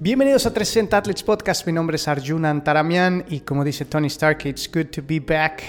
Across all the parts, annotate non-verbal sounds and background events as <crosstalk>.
Bienvenidos a 360 Athletes Podcast. Mi nombre es Arjuna Antaramian y como dice Tony Stark, it's good to be back.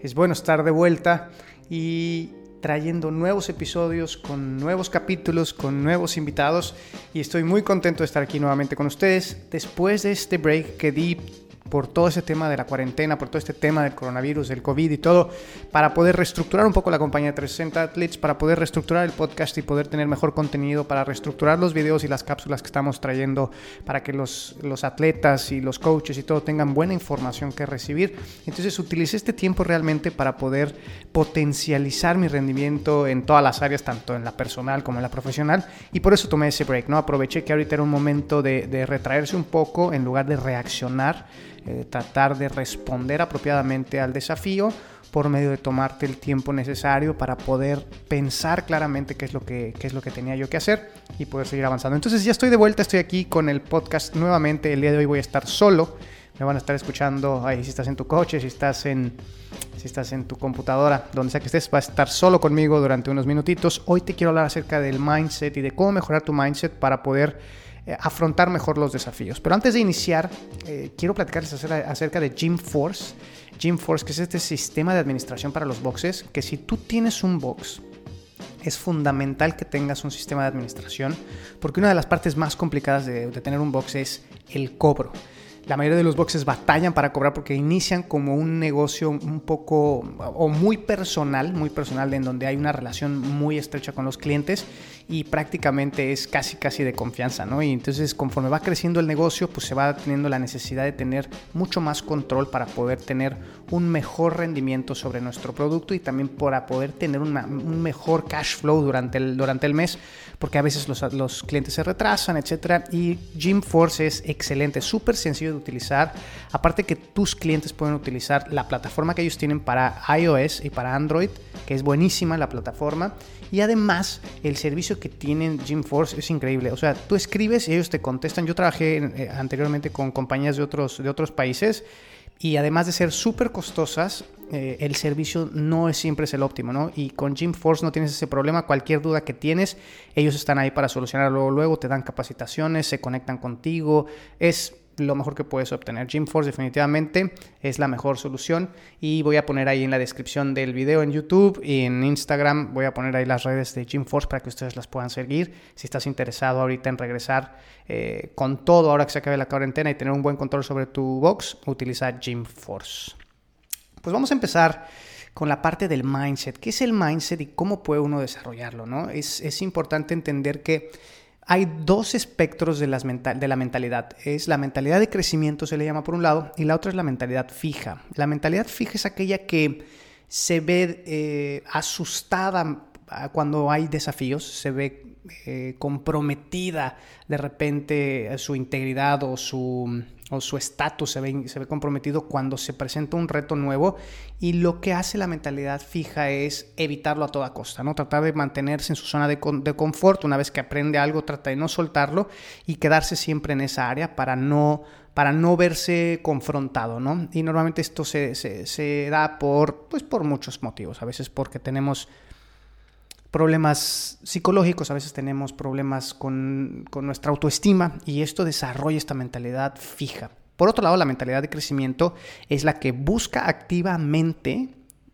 Es bueno estar de vuelta y trayendo nuevos episodios con nuevos capítulos, con nuevos invitados y estoy muy contento de estar aquí nuevamente con ustedes después de este break que di por todo ese tema de la cuarentena, por todo este tema del coronavirus, del COVID y todo, para poder reestructurar un poco la compañía de 360 Athletes, para poder reestructurar el podcast y poder tener mejor contenido, para reestructurar los videos y las cápsulas que estamos trayendo, para que los, los atletas y los coaches y todo tengan buena información que recibir. Entonces utilicé este tiempo realmente para poder potencializar mi rendimiento en todas las áreas, tanto en la personal como en la profesional, y por eso tomé ese break, ¿no? Aproveché que ahorita era un momento de, de retraerse un poco en lugar de reaccionar eh, tratar de responder apropiadamente al desafío por medio de tomarte el tiempo necesario para poder pensar claramente qué es lo que, qué es lo que tenía yo que hacer y poder seguir avanzando. Entonces ya estoy de vuelta, estoy aquí con el podcast nuevamente. El día de hoy voy a estar solo. Me van a estar escuchando ahí si estás en tu coche, si estás en, si estás en tu computadora, donde sea que estés, va a estar solo conmigo durante unos minutitos. Hoy te quiero hablar acerca del mindset y de cómo mejorar tu mindset para poder eh, afrontar mejor los desafíos. Pero antes de iniciar, eh, quiero platicarles acerca, de Gym Force. Gym Force, que es este sistema de administración para los boxes, que si tú tienes un box, es fundamental que tengas un sistema de administración, porque una de las partes más complicadas de, de tener un box es el cobro. La mayoría de los boxes batallan para cobrar porque inician como un negocio un poco o muy personal, muy personal, en donde hay una relación muy estrecha con los clientes y prácticamente es casi casi de confianza, ¿no? Y entonces conforme va creciendo el negocio, pues se va teniendo la necesidad de tener mucho más control para poder tener un mejor rendimiento sobre nuestro producto y también para poder tener un mejor cash flow durante el, durante el mes, porque a veces los, los clientes se retrasan, etcétera. Y Gymforce es excelente, súper sencillo utilizar. Aparte que tus clientes pueden utilizar la plataforma que ellos tienen para iOS y para Android, que es buenísima la plataforma. Y además el servicio que tienen Gymforce es increíble. O sea, tú escribes y ellos te contestan. Yo trabajé eh, anteriormente con compañías de otros, de otros países y además de ser súper costosas, eh, el servicio no es siempre es el óptimo, ¿no? Y con Gymforce no tienes ese problema, cualquier duda que tienes, ellos están ahí para solucionarlo luego, te dan capacitaciones, se conectan contigo, es lo mejor que puedes obtener. GymForce definitivamente es la mejor solución y voy a poner ahí en la descripción del video en YouTube y en Instagram voy a poner ahí las redes de GymForce para que ustedes las puedan seguir. Si estás interesado ahorita en regresar eh, con todo ahora que se acabe la cuarentena y tener un buen control sobre tu box, utiliza GymForce. Pues vamos a empezar con la parte del mindset. ¿Qué es el mindset y cómo puede uno desarrollarlo? ¿no? Es, es importante entender que hay dos espectros de, de, la mentalidad. Es la mentalidad de crecimiento, se le llama por un lado, y la otra es la mentalidad fija. La mentalidad fija es aquella que se ve eh, asustada cuando hay desafíos, se ve eh, comprometida de repente su integridad o su o su estatus se ve, se ve comprometido cuando se presenta un reto nuevo y lo que hace la mentalidad fija es evitarlo a toda costa, ¿no? Tratar de mantenerse en su zona de, de confort, una vez que aprende algo, trata de no soltarlo y quedarse siempre en esa área para no para no verse confrontado, ¿no? Y normalmente esto se, se, se da por, pues por muchos motivos, a veces porque tenemos problemas psicológicos, a veces tenemos problemas con, nuestra autoestima y esto desarrolla esta mentalidad fija. Por otro lado, la mentalidad de crecimiento es la que busca activamente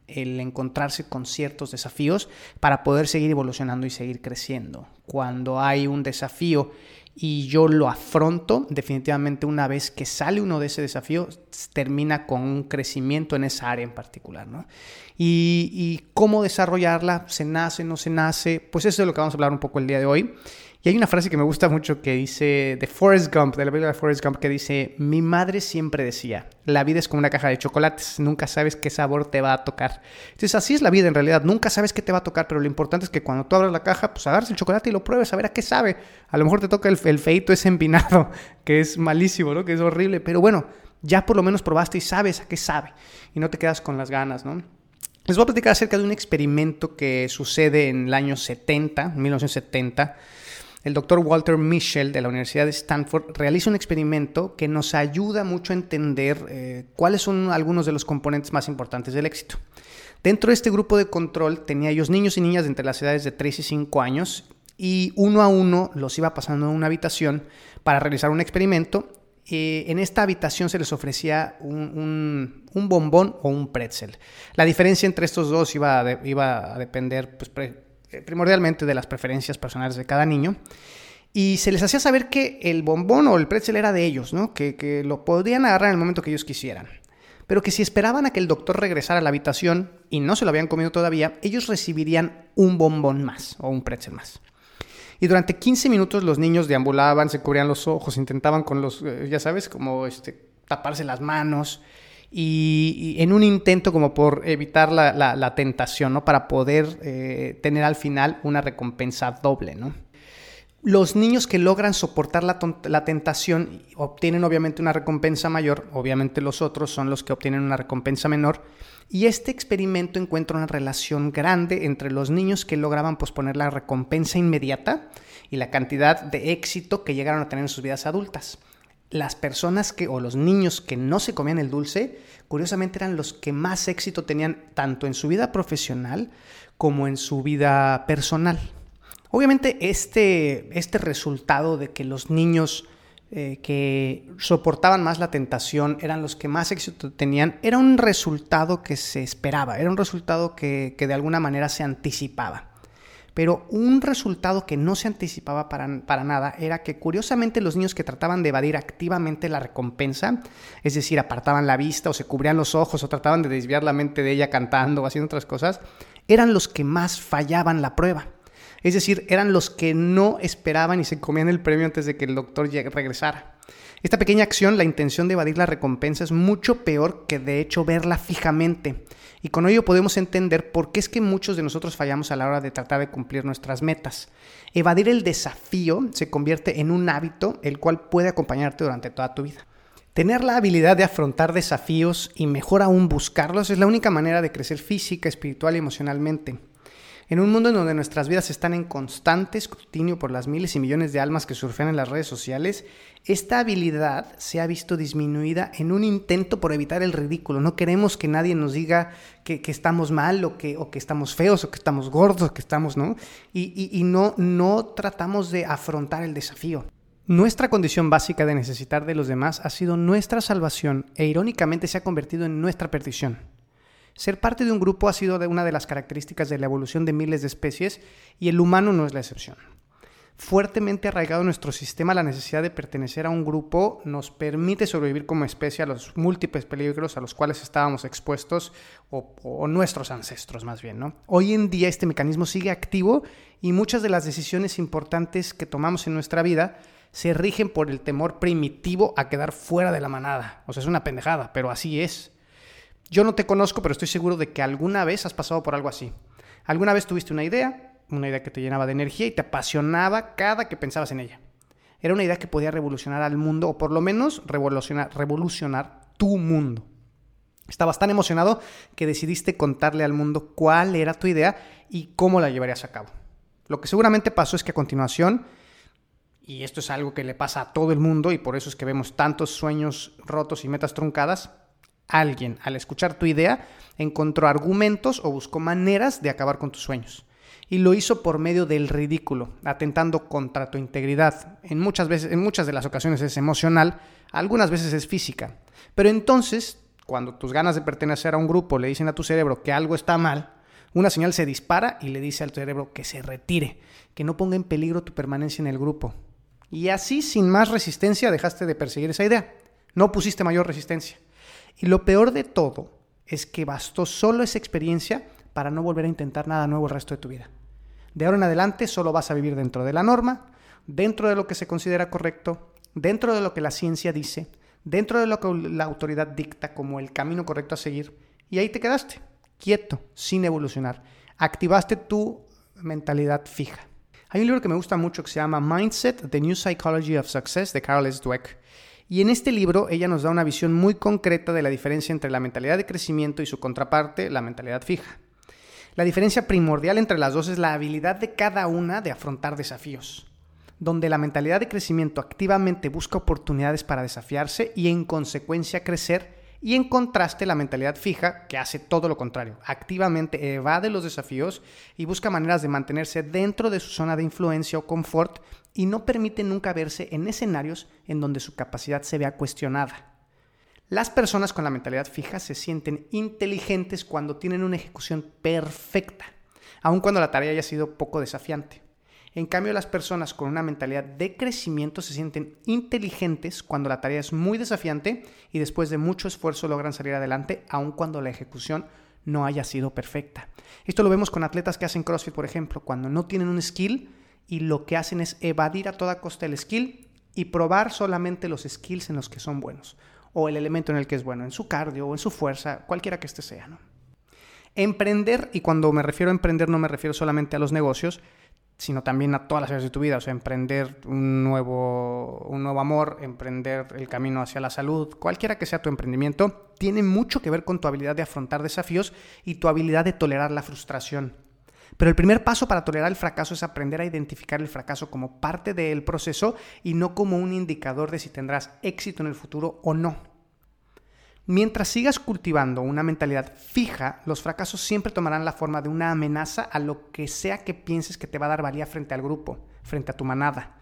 el encontrarse con ciertos desafíos para poder seguir evolucionando y seguir creciendo. Cuando hay un desafío y yo lo afronto, definitivamente una vez que sale uno de ese desafío, termina con un crecimiento en esa área en particular. ¿no? Y, cómo desarrollarla, se nace, no se nace, pues eso es lo que vamos a hablar un poco el día de hoy. Y hay una frase que me gusta mucho que dice de Forrest Gump, de la película de Forrest Gump, que dice, mi madre siempre decía, la vida es como una caja de chocolates, nunca sabes qué sabor te va a tocar. Entonces así es la vida en realidad, nunca sabes qué te va a tocar, pero lo importante es que cuando tú abras la caja, pues agarres el chocolate y lo pruebes, a ver a qué sabe. A lo mejor te toca el, el feito ese empinado, <laughs> que es malísimo, ¿no? Que es horrible, pero bueno, ya por lo menos probaste y sabes a qué sabe y no te quedas con las ganas, ¿no? Les voy a platicar acerca de un experimento que sucede en el año 70, 1970 el doctor Walter Mischel de la Universidad de Stanford realiza un experimento que nos ayuda mucho a entender eh, cuáles son algunos de los componentes más importantes del éxito. Dentro de este grupo de control tenía ellos niños y niñas entre las edades de 3 y 5 años y uno a uno los iba pasando en una habitación para realizar un experimento. Eh, en esta habitación se les ofrecía un, bombón o un pretzel. La diferencia entre estos dos iba a, a depender pues, primordialmente de las preferencias personales de cada niño. Y se les hacía saber que el bombón o el pretzel era de ellos, ¿no? que, que lo podían agarrar en el momento que ellos quisieran pero que si esperaban a que el doctor regresara a la habitación y no se lo habían comido todavía, ellos recibirían un bombón más o un pretzel más. Y durante 15 minutos los niños deambulaban, se cubrían los ojos, intentaban con los, eh, ya sabes, como este, taparse las manos. Y, en un intento como por evitar la, tentación, ¿no? Para poder eh, tener al final una recompensa doble, ¿no? Los niños que logran soportar la, la, tentación obtienen obviamente una recompensa mayor, obviamente los otros son los que obtienen una recompensa menor, y este experimento encuentra una relación grande entre los niños que lograban posponer la recompensa inmediata y la cantidad de éxito que llegaron a tener en sus vidas adultas. Las personas que, o los niños que no se comían el dulce, curiosamente eran los que más éxito tenían tanto en su vida profesional como en su vida personal. Obviamente este, este resultado de que los niños eh, que soportaban más la tentación eran los que más éxito tenían, era un resultado que se esperaba, era un resultado que, de alguna manera se anticipaba. Pero un resultado que no se anticipaba para, para, nada era que curiosamente los niños que trataban de evadir activamente la recompensa, es decir, apartaban la vista o se cubrían los ojos o trataban de desviar la mente de ella cantando o haciendo otras cosas, eran los que más fallaban la prueba. Es decir, eran los que no esperaban y se comían el premio antes de que el doctor regresara. Esta pequeña acción, la intención de evadir la recompensa, es mucho peor que de hecho verla fijamente. Y con ello podemos entender por qué es que muchos de nosotros fallamos a la hora de tratar de cumplir nuestras metas. Evadir el desafío se convierte en un hábito el cual puede acompañarte durante toda tu vida. Tener la habilidad de afrontar desafíos y mejor aún buscarlos es la única manera de crecer física, espiritual y emocionalmente. En un mundo en donde nuestras vidas están en constante escrutinio por las miles y millones de almas que surfean en las redes sociales, esta habilidad se ha visto disminuida en un intento por evitar el ridículo. No queremos que nadie nos diga que, estamos mal o que, o estamos feos o que estamos gordos, que estamos, ¿no? Y, y no, no tratamos de afrontar el desafío. Nuestra condición básica de necesitar de los demás ha sido nuestra salvación e irónicamente se ha convertido en nuestra perdición. Ser parte de un grupo ha sido una de las características de la evolución de miles de especies y el humano no es la excepción. Fuertemente arraigado en nuestro sistema la necesidad de pertenecer a un grupo nos permite sobrevivir como especie a los múltiples peligros a los cuales estábamos expuestos o, nuestros ancestros más bien. ¿no? Hoy en día este mecanismo sigue activo y muchas de las decisiones importantes que tomamos en nuestra vida se rigen por el temor primitivo a quedar fuera de la manada. O sea, es una pendejada, pero así es. Yo no te conozco, pero estoy seguro de que alguna vez has pasado por algo así. Alguna vez tuviste una idea, una idea que te llenaba de energía y te apasionaba cada que pensabas en ella. Era una idea que podía revolucionar al mundo, o por lo menos revolucionar, revolucionar tu mundo. Estabas tan emocionado que decidiste contarle al mundo cuál era tu idea y cómo la llevarías a cabo. Lo que seguramente pasó es que a continuación, y esto es algo que le pasa a todo el mundo y por eso es que vemos tantos sueños rotos y metas truncadas, Alguien, al escuchar tu idea, encontró argumentos o buscó maneras de acabar con tus sueños. Y lo hizo por medio del ridículo, atentando contra tu integridad. En muchas, veces, en muchas de las ocasiones es emocional, algunas veces es física. Pero entonces, cuando tus ganas de pertenecer a un grupo le dicen a tu cerebro que algo está mal, una señal se dispara y le dice al cerebro que se retire, que no ponga en peligro tu permanencia en el grupo. Y así, sin más resistencia, dejaste de perseguir esa idea. No pusiste mayor resistencia. Y lo peor de todo es que bastó solo esa experiencia para no volver a intentar nada nuevo el resto de tu vida. De ahora en adelante solo vas a vivir dentro de la norma, dentro de lo que se considera correcto, dentro de lo que la ciencia dice, dentro de lo que la autoridad dicta como el camino correcto a seguir, y ahí te quedaste, quieto, sin evolucionar. Activaste tu mentalidad fija. Hay un libro que me gusta mucho que se llama Mindset, The New Psychology of Success de Carol S. Dweck. Y en este libro ella nos da una visión muy concreta de la diferencia entre la mentalidad de crecimiento y su contraparte, la mentalidad fija. La diferencia primordial entre las dos es la habilidad de cada una de afrontar desafíos, donde la mentalidad de crecimiento activamente busca oportunidades para desafiarse y en consecuencia crecer, Y en contraste, la mentalidad fija, que hace todo lo contrario, activamente evade los desafíos y busca maneras de mantenerse dentro de su zona de influencia o confort y no permite nunca verse en escenarios en donde su capacidad se vea cuestionada. Las personas con la mentalidad fija se sienten inteligentes cuando tienen una ejecución perfecta, aun cuando la tarea haya sido poco desafiante. En cambio, las personas con una mentalidad de crecimiento se sienten inteligentes cuando la tarea es muy desafiante y después de mucho esfuerzo logran salir adelante, aun cuando la ejecución no haya sido perfecta. Esto lo vemos con atletas que hacen CrossFit, por ejemplo, cuando no tienen un skill y lo que hacen es evadir a toda costa el skill y probar solamente los skills en los que son buenos o el elemento en el que es bueno, en su cardio o en su fuerza, cualquiera que este sea. Emprender, y cuando me refiero a emprender no me refiero solamente a los negocios, sino también a todas las áreas de tu vida, o sea, emprender un nuevo, un nuevo amor, emprender el camino hacia la salud, cualquiera que sea tu emprendimiento, tiene mucho que ver con tu habilidad de afrontar desafíos y tu habilidad de tolerar la frustración. Pero el primer paso para tolerar el fracaso es aprender a identificar el fracaso como parte del proceso y no como un indicador de si tendrás éxito en el futuro o no. Mientras sigas cultivando una mentalidad fija, los fracasos siempre tomarán la forma de una amenaza a lo que sea que pienses que te va a dar valía frente al grupo, frente a tu manada.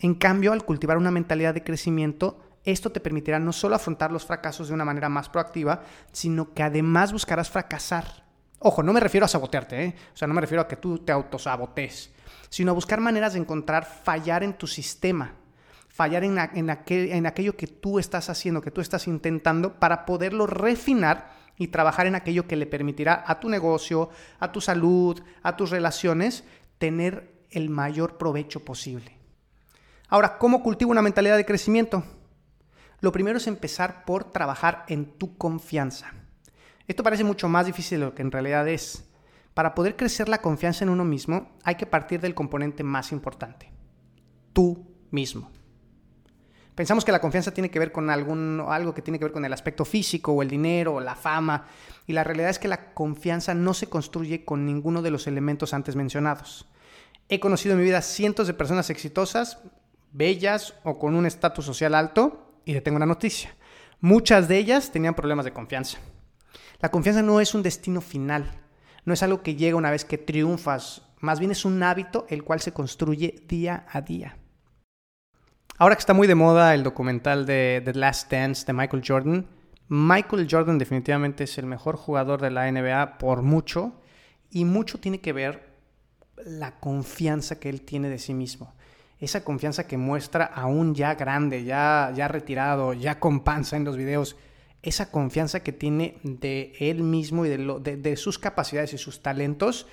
En cambio, al cultivar una mentalidad de crecimiento, esto te permitirá no solo afrontar los fracasos de una manera más proactiva, sino que además buscarás fracasar. Ojo, no me refiero a sabotearte, ¿eh? o sea, no me refiero a que tú te autosabotes, sino a buscar maneras de encontrar fallar en tu sistema, fallar en, en aquello que tú estás haciendo, que tú estás intentando, para poderlo refinar y trabajar en aquello que le permitirá a tu negocio, a tu salud, a tus relaciones, tener el mayor provecho posible. Ahora, ¿cómo cultivo una mentalidad de crecimiento? Lo primero es empezar por trabajar en tu confianza. Esto parece mucho más difícil de lo que en realidad es. Para poder crecer la confianza en uno mismo, hay que partir del componente más importante, tú mismo. Pensamos que la confianza tiene que ver con algún, algo que tiene que ver con el aspecto físico o el dinero o la fama. Y la realidad es que la confianza no se construye con ninguno de los elementos antes mencionados. He conocido en mi vida cientos de personas exitosas, bellas o con un estatus social alto y le tengo una noticia. Muchas de ellas tenían problemas de confianza. La confianza no es un destino final, no es algo que llega una vez que triunfas, más bien es un hábito el cual se construye día a día. Ahora que está muy de moda el documental de The Last Dance de Michael Jordan, Michael Jordan definitivamente es el mejor jugador de la NBA por mucho y mucho tiene que ver la confianza que él tiene de sí mismo. Esa confianza que muestra aún ya grande, ya, ya retirado, ya con panza en los videos. Esa confianza que tiene de él mismo y de, de sus capacidades y sus talentos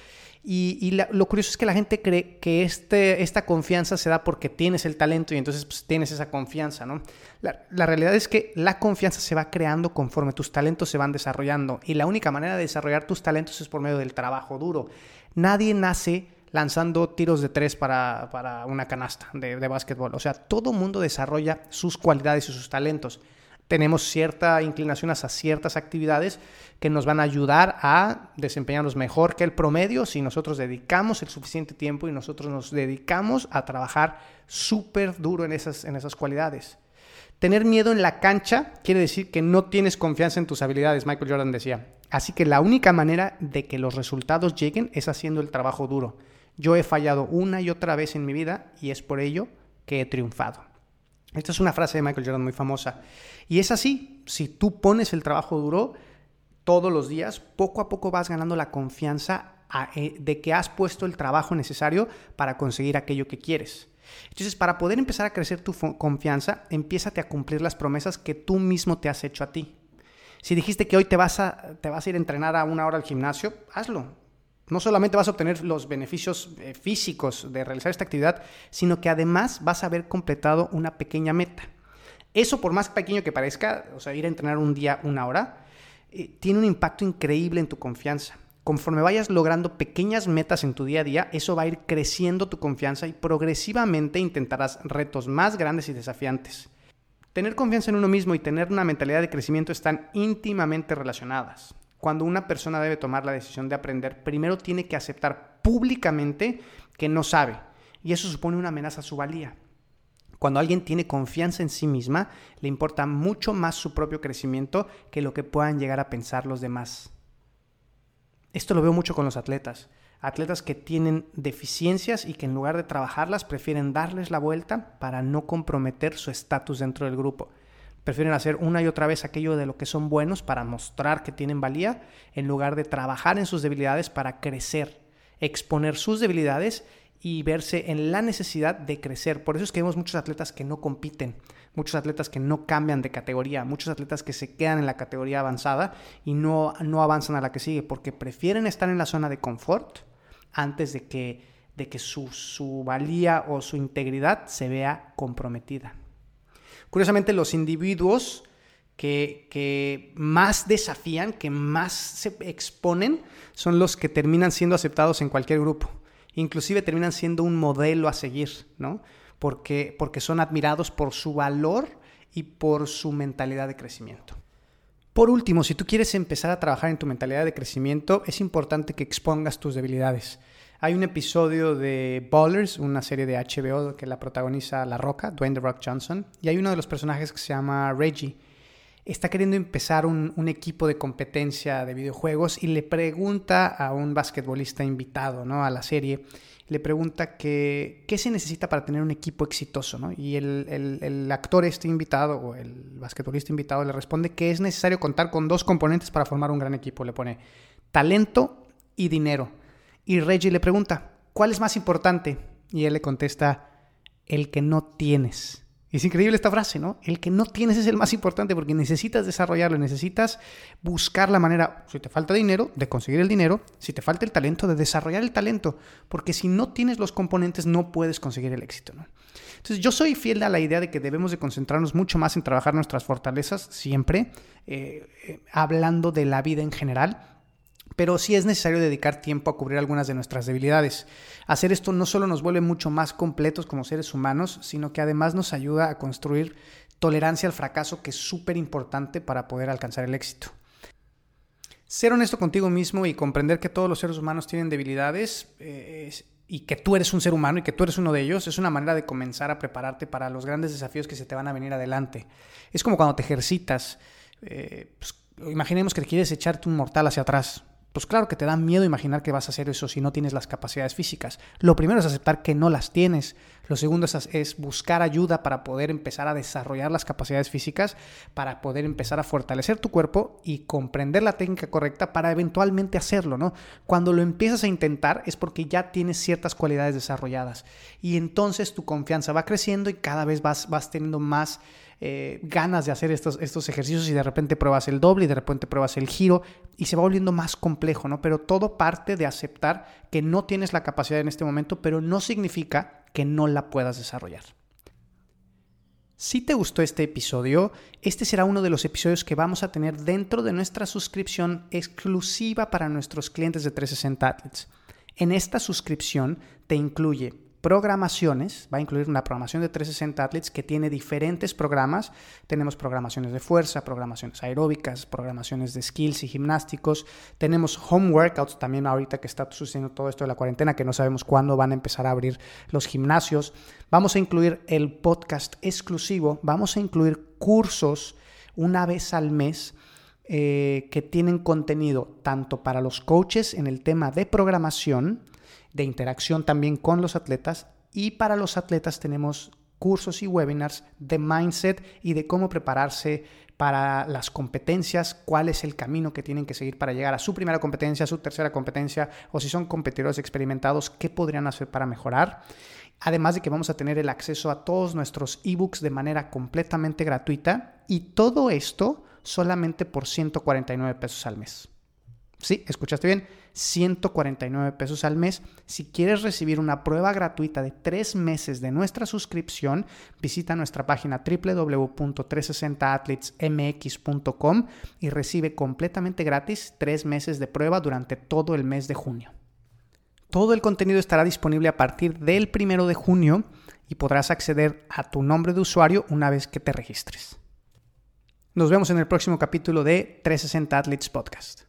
y, lo curioso es que la gente cree que este, esta confianza se da porque tienes el talento y entonces pues, tienes esa confianza, ¿no? La, la, realidad es que la confianza se va creando conforme tus talentos se van desarrollando y la única manera de desarrollar tus talentos es por medio del trabajo duro. Nadie nace lanzando tiros de tres para, para una canasta de, de básquetbol. O sea, todo mundo desarrolla sus cualidades y sus talentos tenemos cierta inclinación hacia ciertas actividades que nos van a ayudar a desempeñarnos mejor que el promedio si nosotros dedicamos el suficiente tiempo y nosotros nos dedicamos a trabajar súper duro en esas, en esas cualidades. Tener miedo en la cancha quiere decir que no tienes confianza en tus habilidades, Michael Jordan decía. Así que la única manera de que los resultados lleguen es haciendo el trabajo duro. Yo he fallado una y otra vez en mi vida y es por ello que he triunfado. Esta es una frase de Michael Jordan muy famosa. Y es así, si tú pones el trabajo duro todos los días, poco a poco vas ganando la confianza eh, de que has puesto el trabajo necesario para conseguir aquello que quieres. Entonces, para poder empezar a crecer tu confianza, empiézate a cumplir las promesas que tú mismo te has hecho a ti. Si dijiste que hoy te vas a, te vas a ir a entrenar a una hora al gimnasio, hazlo no solamente vas a obtener los beneficios eh, físicos de realizar esta actividad, sino que además vas a haber completado una pequeña meta. Eso, por más pequeño que parezca, o sea, ir a entrenar un día, una hora, eh, tiene un impacto increíble en tu confianza. Conforme vayas logrando pequeñas metas en tu día a día, eso va a ir creciendo tu confianza y progresivamente intentarás retos más grandes y desafiantes. Tener confianza en uno mismo y tener una mentalidad de crecimiento están íntimamente relacionadas. Cuando una persona debe tomar la decisión de aprender, primero tiene que aceptar públicamente que no sabe. Y eso supone una amenaza a su valía. Cuando alguien tiene confianza en sí misma, le importa mucho más su propio crecimiento que lo que puedan llegar a pensar los demás. Esto lo veo mucho con los atletas. Atletas que tienen deficiencias y que en lugar de trabajarlas prefieren darles la vuelta para no comprometer su estatus dentro del grupo. Prefieren hacer una y otra vez aquello de lo que son buenos para mostrar que tienen valía, en lugar de trabajar en sus debilidades para crecer, exponer sus debilidades y verse en la necesidad de crecer. Por eso es que vemos muchos atletas que no compiten, muchos atletas que no cambian de categoría, muchos atletas que se quedan en la categoría avanzada y no, no avanzan a la que sigue, porque prefieren estar en la zona de confort antes de que, de que su, su valía o su integridad se vea comprometida. Curiosamente, los individuos que, más desafían, que más se exponen, son los que terminan siendo aceptados en cualquier grupo inclusive terminan siendo un modelo a seguir, ¿no? Porque, porque son admirados por su valor y por su mentalidad de crecimiento. Por último, si tú quieres empezar a trabajar en tu mentalidad de crecimiento, es importante que expongas tus debilidades. Hay un episodio de Ballers, una serie de HBO que la protagoniza La Roca, Dwayne The Rock Johnson, y hay uno de los personajes que se llama Reggie está queriendo empezar un, equipo de competencia de videojuegos y le pregunta a un basquetbolista invitado ¿no? a la serie, le pregunta que, qué se necesita para tener un equipo exitoso. ¿no? Y el, el, actor este invitado o el basquetbolista invitado le responde que es necesario contar con dos componentes para formar un gran equipo. Le pone talento y dinero. Y Reggie le pregunta, ¿cuál es más importante? Y él le contesta, el que no tienes. Es increíble esta frase, ¿no? El que no tienes es el más importante porque necesitas desarrollarlo, necesitas buscar la manera, si te falta dinero, de conseguir el dinero, si te falta el talento, de desarrollar el talento, porque si no tienes los componentes no puedes conseguir el éxito, ¿no? Entonces yo soy fiel a la idea de que debemos de concentrarnos mucho más en trabajar nuestras fortalezas siempre, eh, eh, hablando de la vida en general, pero sí es necesario dedicar tiempo a cubrir algunas de nuestras debilidades. Hacer esto no solo nos vuelve mucho más completos como seres humanos, sino que además nos ayuda a construir tolerancia al fracaso, que es súper importante para poder alcanzar el éxito. Ser honesto contigo mismo y comprender que todos los seres humanos tienen debilidades eh, y que tú eres un ser humano y que tú eres uno de ellos es una manera de comenzar a prepararte para los grandes desafíos que se te van a venir adelante. Es como cuando te ejercitas. Eh, pues, imaginemos que quieres echarte un mortal hacia atrás pues claro que te da miedo imaginar que vas a hacer eso si no tienes las capacidades físicas. Lo primero es aceptar que no las tienes. Lo segundo es, buscar ayuda para poder empezar a desarrollar las capacidades físicas, para poder empezar a fortalecer tu cuerpo y comprender la técnica correcta para eventualmente hacerlo, ¿no? Cuando lo empiezas a intentar es porque ya tienes ciertas cualidades desarrolladas y entonces tu confianza va creciendo y cada vez vas, vas teniendo más eh, ganas de hacer estos, estos ejercicios y de repente pruebas el doble y de repente pruebas el giro y se va volviendo más complejo, ¿no? Pero todo parte de aceptar que no tienes la capacidad en este momento, pero no significa que no la puedas desarrollar. Si te gustó este episodio, este será uno de los episodios que vamos a tener dentro de nuestra suscripción exclusiva para nuestros clientes de 360 Athletes. En esta suscripción te incluye programaciones, va a incluir una programación de 360 Athletes que tiene diferentes programas. Tenemos programaciones de fuerza, programaciones aeróbicas, programaciones de skills y gimnásticos. Tenemos home workouts también ahorita que está sucediendo todo esto de la cuarentena, que no sabemos cuándo van a empezar a abrir los gimnasios. Vamos a incluir el podcast exclusivo, vamos a incluir cursos una vez al mes. Eh, que tienen contenido tanto para los coaches en el tema de programación, de interacción también con los atletas y para los atletas tenemos cursos y webinars de mindset y de cómo prepararse para las competencias, cuál es el camino que tienen que seguir para llegar a su primera competencia, su tercera competencia, o si son competidores experimentados, qué podrían hacer para mejorar. Además de que vamos a tener el acceso a todos nuestros ebooks de manera completamente gratuita y todo esto solamente por 149 pesos al mes. Sí, escuchaste bien, 149 pesos al mes. Si quieres recibir una prueba gratuita de tres meses de nuestra suscripción, visita nuestra página www.360athletesmx.com y recibe completamente gratis tres meses de prueba durante todo el mes de junio. Todo el contenido estará disponible a partir del primero de junio y podrás acceder a tu nombre de usuario una vez que te registres. Nos vemos en el próximo capítulo de 360 Athletes Podcast.